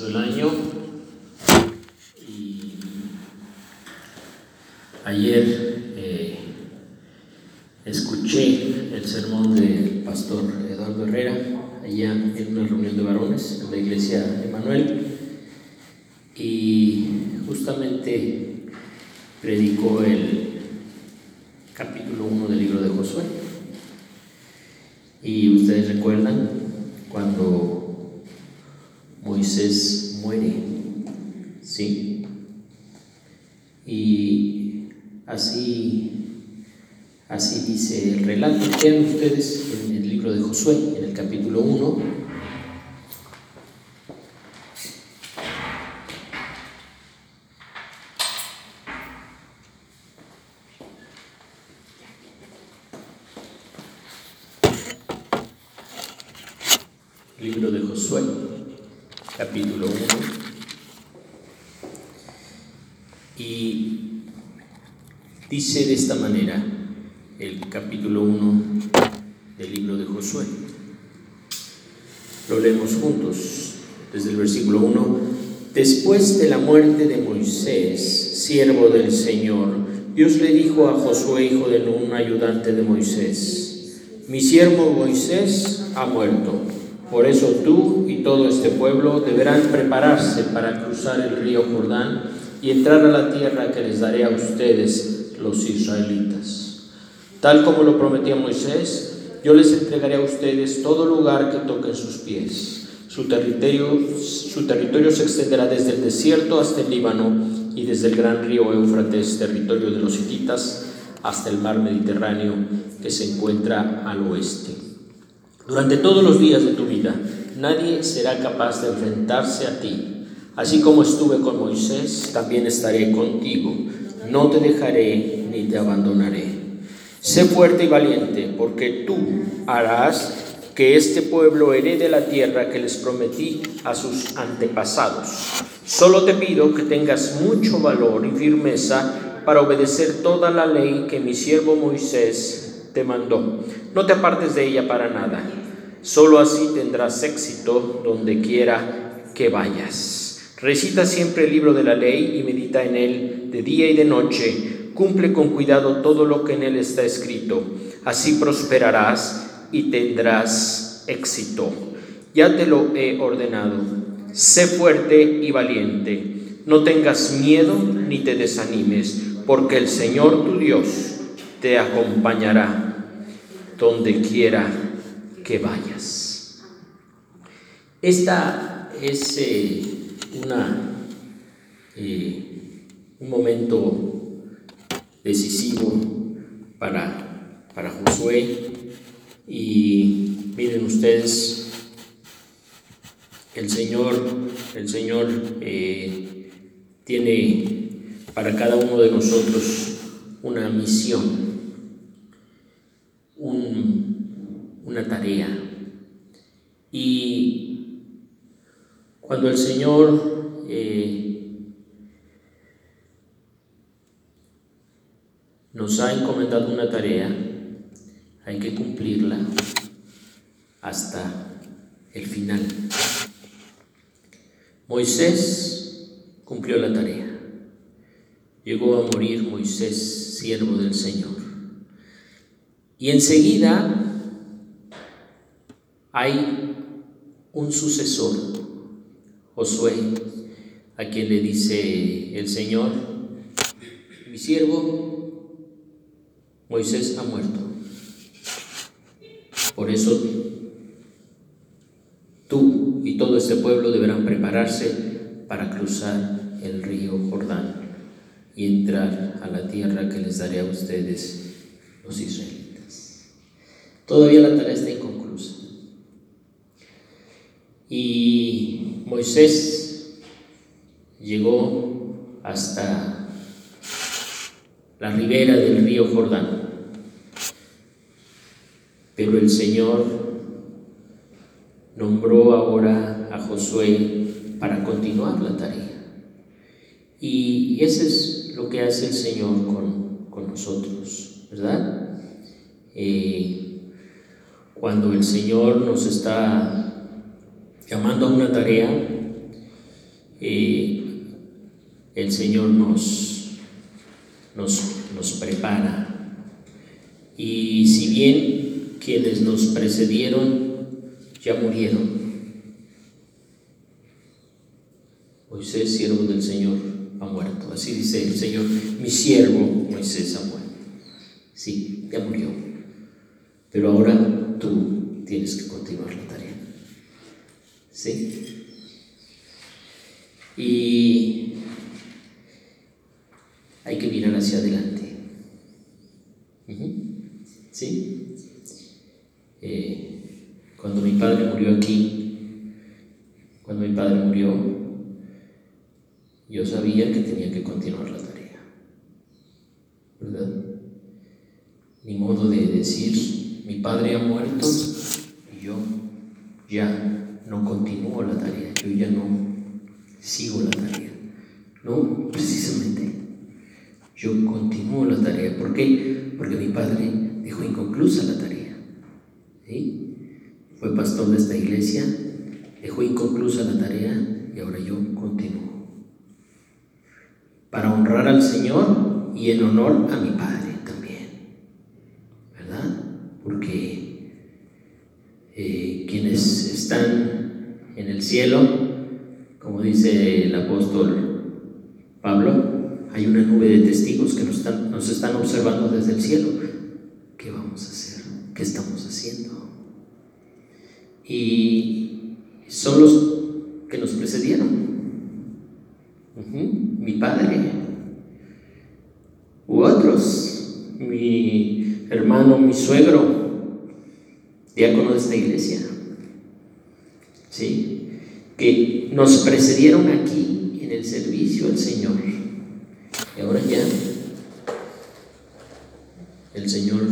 empezando el año y ayer eh, escuché el sermón del pastor Eduardo Herrera allá en una reunión de varones en la iglesia Emanuel y justamente predicó el capítulo 1 del libro de Josué. Y ustedes recuerdan cuando Muere, ¿sí? Y así, así dice el relato. Vean ustedes en el libro de Josué, en el capítulo 1. Libro de Josué capítulo 1. Y dice de esta manera el capítulo 1 del libro de Lo leemos juntos desde el versículo 1. Después de la muerte de Moisés, siervo del Señor, Dios le dijo a Josué, hijo de Nun, ayudante de Moisés, mi siervo Moisés ha muerto por eso tú y todo este pueblo deberán prepararse para cruzar el río Jordán y entrar a la tierra que les daré a ustedes, los israelitas. Tal como lo prometió Moisés, yo les entregaré a ustedes todo lugar que toquen sus pies. Su territorio, su territorio se extenderá desde el desierto hasta el Líbano y desde el gran río Éufrates, territorio de los hititas, hasta el mar Mediterráneo que se encuentra al oeste. Durante todos los días de tu vida, nadie será capaz de enfrentarse a ti. Así como estuve con Moisés, también estaré contigo. No te dejaré ni te abandonaré. Sé fuerte y valiente, porque tú harás que este pueblo herede la tierra que les prometí a sus antepasados. Solo te pido que tengas mucho valor y firmeza para obedecer toda la ley que mi siervo Moisés te mandó. No te apartes de ella para nada Solo así tendrás éxito donde quiera que vayas. Recita siempre el libro de la ley y medita en él de día y de noche. Cumple con cuidado todo lo que en él está escrito. Así prosperarás y tendrás éxito. Ya te lo he ordenado. Sé fuerte y valiente. No tengas miedo ni te desanimes, porque el Señor tu Dios te acompañará donde quiera que vayas. Esta es eh, una, eh, un momento decisivo para, para Josué y miren ustedes, el Señor, el Señor eh, tiene para cada uno de nosotros una misión, un una tarea. Y cuando el Señor eh, nos ha encomendado una tarea, hay que cumplirla hasta el final. Moisés cumplió la tarea. Llegó a morir Moisés, siervo del Señor. Y enseguida hay un sucesor, Josué, a quien le dice el Señor, mi siervo Moisés ha muerto. Por eso tú y todo este pueblo deberán prepararse para cruzar el río Jordán y entrar a la tierra que les daré a ustedes, los israelitas. Todavía la tarea está inconclusa. Y Moisés llegó hasta la ribera del río Jordán. Pero el Señor nombró ahora a Josué para continuar la tarea. Y eso es lo que hace el Señor con, nosotros, ¿verdad? Eh, cuando el Señor nos está llamando a una tarea, eh, el Señor nos, nos, nos prepara. Y si bien quienes nos precedieron ya murieron, Moisés, siervo del Señor, ha muerto. Así dice el Señor, mi siervo Moisés ha muerto. Sí, ya murió. Pero ahora tú tienes que continuar la tarea. ¿Sí? Y hay que mirar hacia adelante. ¿Sí? Eh, cuando mi padre murió aquí, cuando mi padre murió, yo sabía que tenía que continuar la tarea. ¿Verdad? Ni modo de decir, mi padre ha muerto y yo ya no continúo la tarea, yo ya no sigo la tarea. No, precisamente, yo continúo la tarea. ¿Por qué? Porque mi padre dejó inconclusa la tarea. De esta iglesia, dejó inconclusa la tarea y ahora yo continúo. Para honrar al Señor y en honor a mi Padre también. ¿Verdad? Porque eh, quienes están en el cielo, como dice el apóstol Pablo, hay una nube de testigos que nos están, nos están observando desde el cielo. ¿Qué vamos a hacer? ¿Qué estamos haciendo? Y son los que nos precedieron. Mi padre u otros, mi hermano, mi suegro, diácono de esta iglesia, ¿sí? que nos precedieron aquí en el servicio al Señor. Y ahora ya el Señor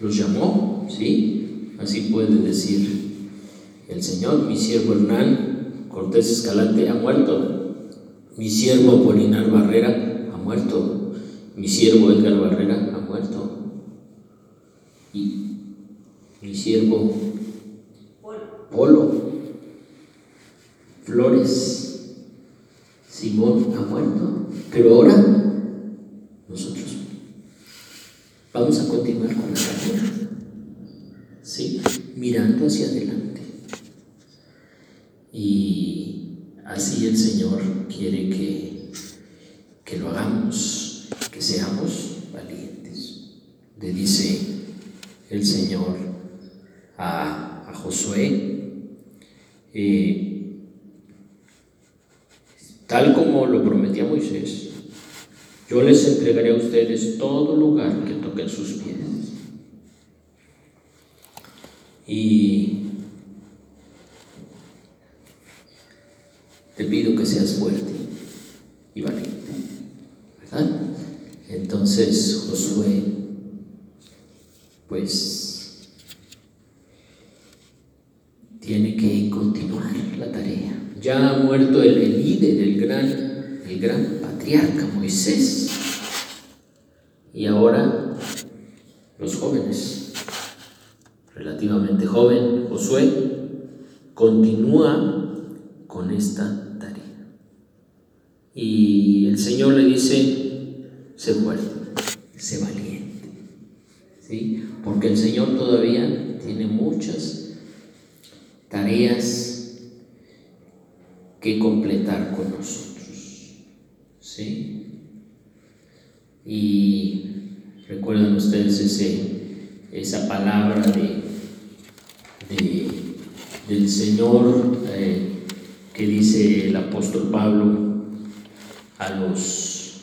los llamó, ¿sí? Así puede decir el Señor, mi siervo Hernán Cortés Escalante ha muerto, mi siervo Polinar Barrera ha muerto, mi siervo Edgar Barrera ha muerto, y mi siervo Polo Flores Simón ha muerto, pero ahora nosotros vamos a continuar con la carrera. Hacia adelante. Y así el Señor quiere que, que lo hagamos, que seamos valientes. Le dice el Señor a, a Josué, eh, tal como lo prometía Moisés, yo les entregaré a ustedes todo lugar que toquen sus pies. Y te pido que seas fuerte y valiente. ¿Verdad? Entonces Josué, pues, tiene que continuar la tarea. Ya ha muerto el, líder, el gran, el gran patriarca Moisés. Y ahora los jóvenes, joven, Josué, continúa con esta tarea. Y el Señor le dice, sé fuerte, sé valiente. ¿Sí? Porque el Señor todavía tiene muchas tareas que completar con nosotros. ¿Sí? Y recuerdan ustedes ese, esa palabra de, de del Señor eh, que dice el apóstol Pablo a los,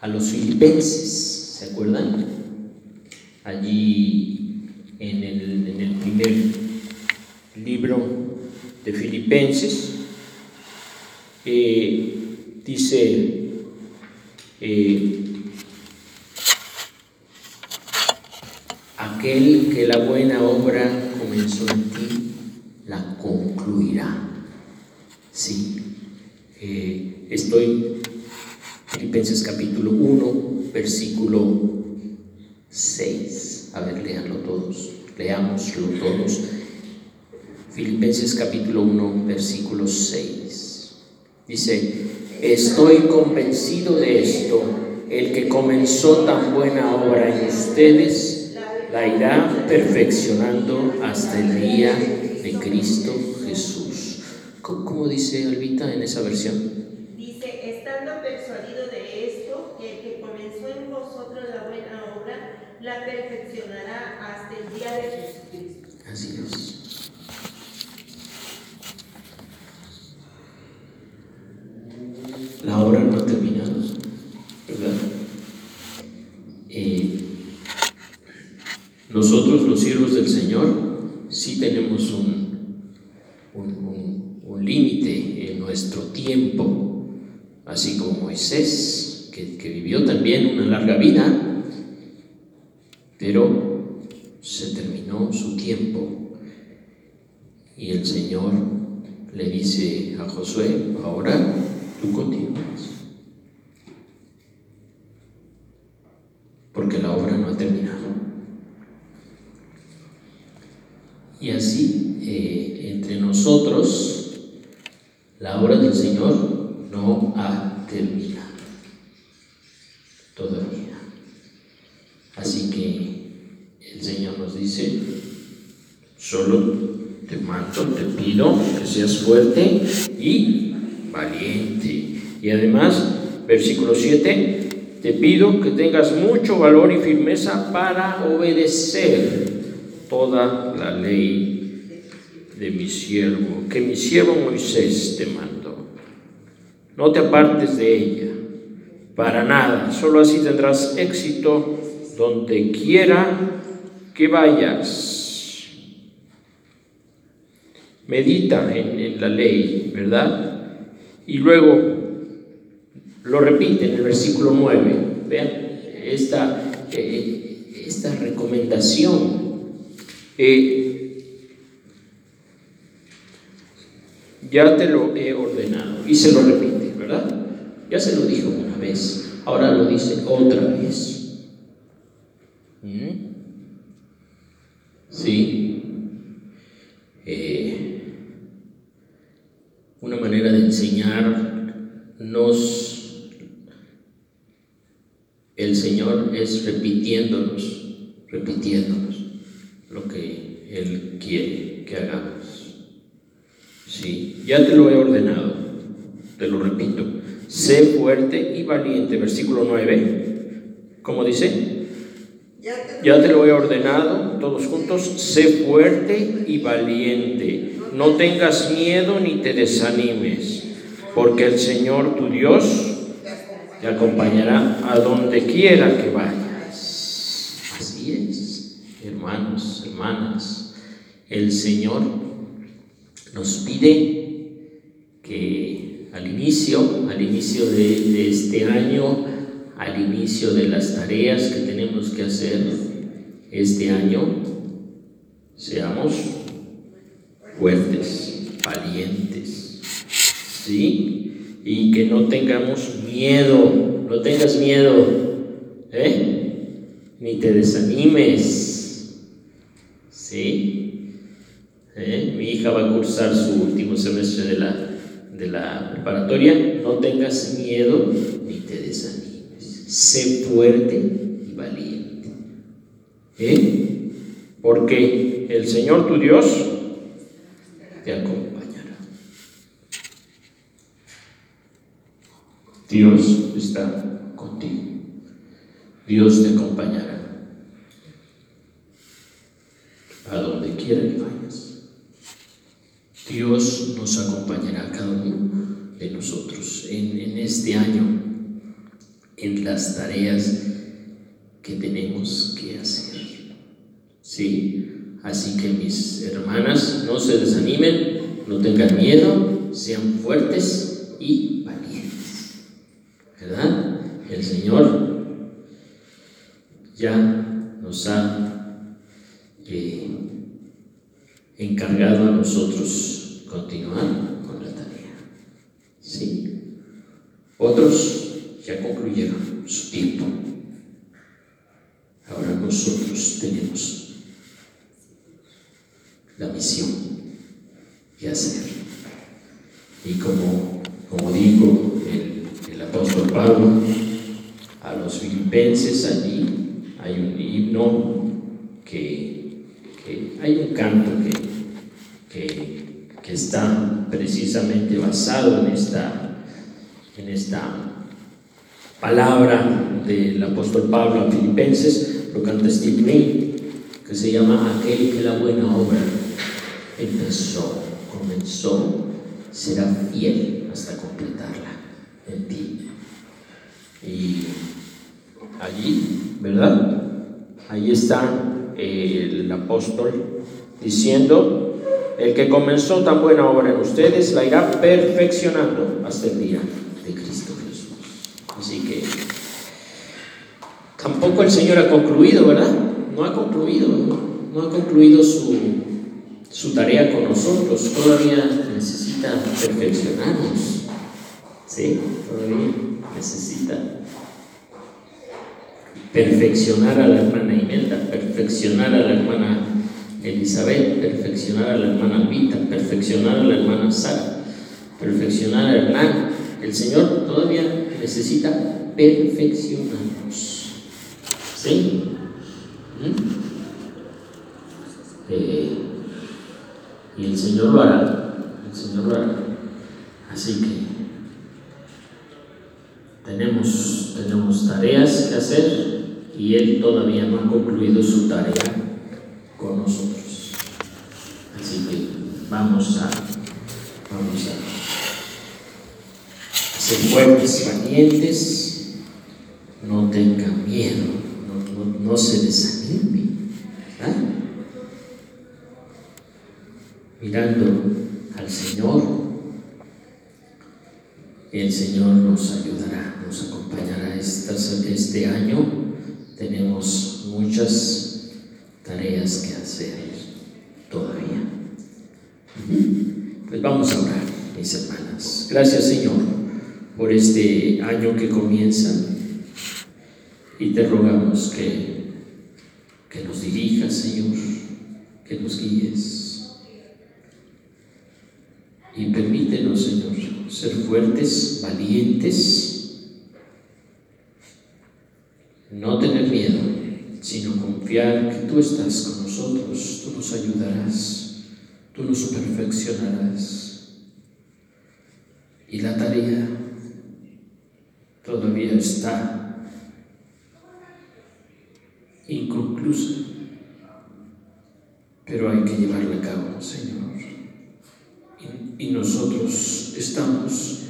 a los filipenses, ¿se acuerdan? Allí en el, en el primer libro de Filipenses, eh, dice, eh, aquel que la buena obra comenzó en ti, la concluirá. Sí, eh, estoy Filipenses capítulo 1, versículo 6. A ver, léanlo todos, leámoslo todos. Filipenses capítulo 1, versículo 6. Dice, estoy convencido de esto, el que comenzó tan buena obra en ustedes, la irá perfeccionando hasta el día de Cristo Jesús. ¿Cómo, dice Albita en esa versión? Dice, estando persuadido de esto, que el que comenzó en vosotros la buena obra, la perfeccionará hasta el día de Jesucristo. Así es. la obra no ha terminado, ¿verdad? Eh, nosotros los siervos del Señor sí tenemos un, un, un, límite en nuestro tiempo, así como Moisés, que, vivió también una larga vida, pero se terminó su tiempo y el Señor le dice a Josué, ahora tú continúas. Porque la obra no ha terminado. Y así, eh, entre nosotros, la obra del Señor no ha terminado. Todavía. Así que el Señor nos dice, solo te mando, te pido que seas fuerte y valiente. Y además, versículo 7, te pido que tengas mucho valor y firmeza para obedecer toda la ley de mi siervo, que mi siervo Moisés te mandó. No te apartes de ella, para nada, solo así tendrás éxito donde quiera que vayas. Medita en, la ley, ¿verdad? Y luego lo repite en el versículo 9. Vean esta, eh, esta recomendación. Eh, ya te lo he ordenado. Y se lo repite, ¿verdad? Ya se lo dijo una vez. Ahora lo dice otra vez. ¿Mm? Sí. Eh, una manera de enseñarnos el Señor es repitiéndonos, repitiéndonos lo que Él quiere que hagamos. Sí, ya te lo he ordenado, te lo repito. Sé fuerte y valiente, versículo 9. ¿Cómo dice? Ya te lo he ordenado, todos juntos, sé fuerte y valiente no tengas miedo ni te desanimes, porque el Señor tu Dios te acompañará a donde quiera que vayas. Así es, hermanos, hermanas, el Señor nos pide que al inicio, al inicio de, este año, al inicio de las tareas que tenemos que hacer este año, seamos fuertes, valientes, ¿sí? Y que no tengamos miedo, no tengas miedo, ¿eh? Ni te desanimes, ¿sí? ¿Eh? Mi hija va a cursar su último semestre de la, de la preparatoria, no tengas miedo ni te desanimes, sé fuerte y valiente, ¿eh? Porque el Señor tu Dios te acompañará. Dios está contigo. Dios te acompañará a donde quiera que vayas. Dios nos acompañará a cada uno de nosotros en, en este año, en las tareas que tenemos que hacer. ¿Sí? Así que mis hermanas, no se desanimen, no tengan miedo, sean fuertes y valientes. ¿Verdad? El Señor ya nos ha eh, encargado a nosotros continuar con la tarea. Sí. Otros ya concluyeron su tiempo. Ahora nosotros tenemos la misión y hacer. Y como como el apóstol Pablo, a los filipenses allí hay un himno que, hay un canto que, que, que, está precisamente basado en esta, en esta palabra del apóstol Pablo a filipenses, lo canta Steve May, que se llama Aquel que la buena obra empezó, comenzó, será fiel hasta completarla en ti. Y allí, ¿verdad? Ahí está el apóstol diciendo, el que comenzó tan buena obra en ustedes la irá perfeccionando hasta el día de Cristo Jesús. Así que tampoco el Señor ha concluido, ¿verdad? No ha concluido, no ha concluido su, su tarea con nosotros, todavía necesita perfeccionarnos. ¿Sí? Todavía necesita perfeccionar a la hermana Imelda, perfeccionar a la hermana Elizabeth, perfeccionar a la hermana Vita, perfeccionar a la hermana Sara, perfeccionar a Hernán. El Señor todavía necesita perfeccionarnos. ¿Sí? ¿Mm? Eh, y el Señor lo hará. El Señor lo hará. Así que tenemos, tenemos tareas que hacer y Él todavía no ha concluido su tarea con nosotros. Así que vamos a, vamos a ser fuertes, valientes, no tengan miedo, no, no, se desanimen. Mirando al Señor, el Señor nos ayudará, nos acompañará este año tenemos muchas tareas que hacer todavía. Pues vamos a orar, mis hermanas. Gracias Señor por este año que comienza y te rogamos que, que nos dirijas, Señor, que nos guíes. Y permítenos, Señor, ser fuertes, valientes no tener miedo, sino confiar que tú estás con nosotros, tú nos ayudarás, tú nos perfeccionarás. Y la tarea todavía está inconclusa, pero hay que llevarla a cabo, Señor. Y, nosotros estamos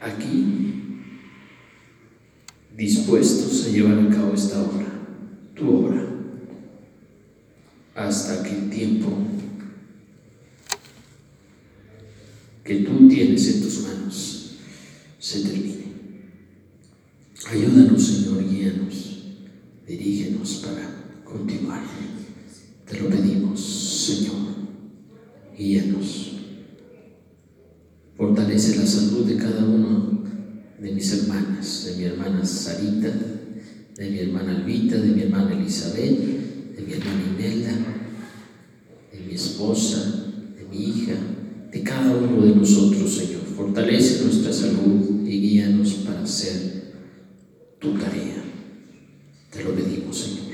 aquí dispuestos a llevar a cabo esta obra, tu obra, hasta que el tiempo que tú tienes en tus manos se termine. Ayúdanos, Señor, guíanos, dirígenos para continuar. Te lo pedimos, Señor, guíanos. Fortalece la salud de cada uno de mis hermanas, de mi hermana Sarita, de mi hermana Albita, de mi hermana Elizabeth, de mi hermana Imelda, de mi esposa, de mi hija, de cada uno de nosotros, Señor. Fortalece nuestra salud y guíanos para hacer tu tarea. Te lo pedimos, Señor,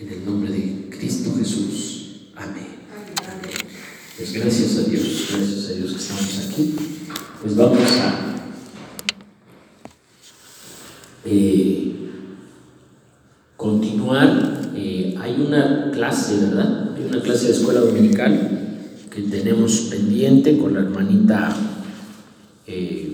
en el nombre de Cristo Jesús. Amén. Pues gracias a Dios, gracias a Dios que estamos aquí. Pues vamos a eh, continuar. Eh, hay una clase, ¿verdad? Hay una clase de escuela dominical que tenemos pendiente con la hermanita eh,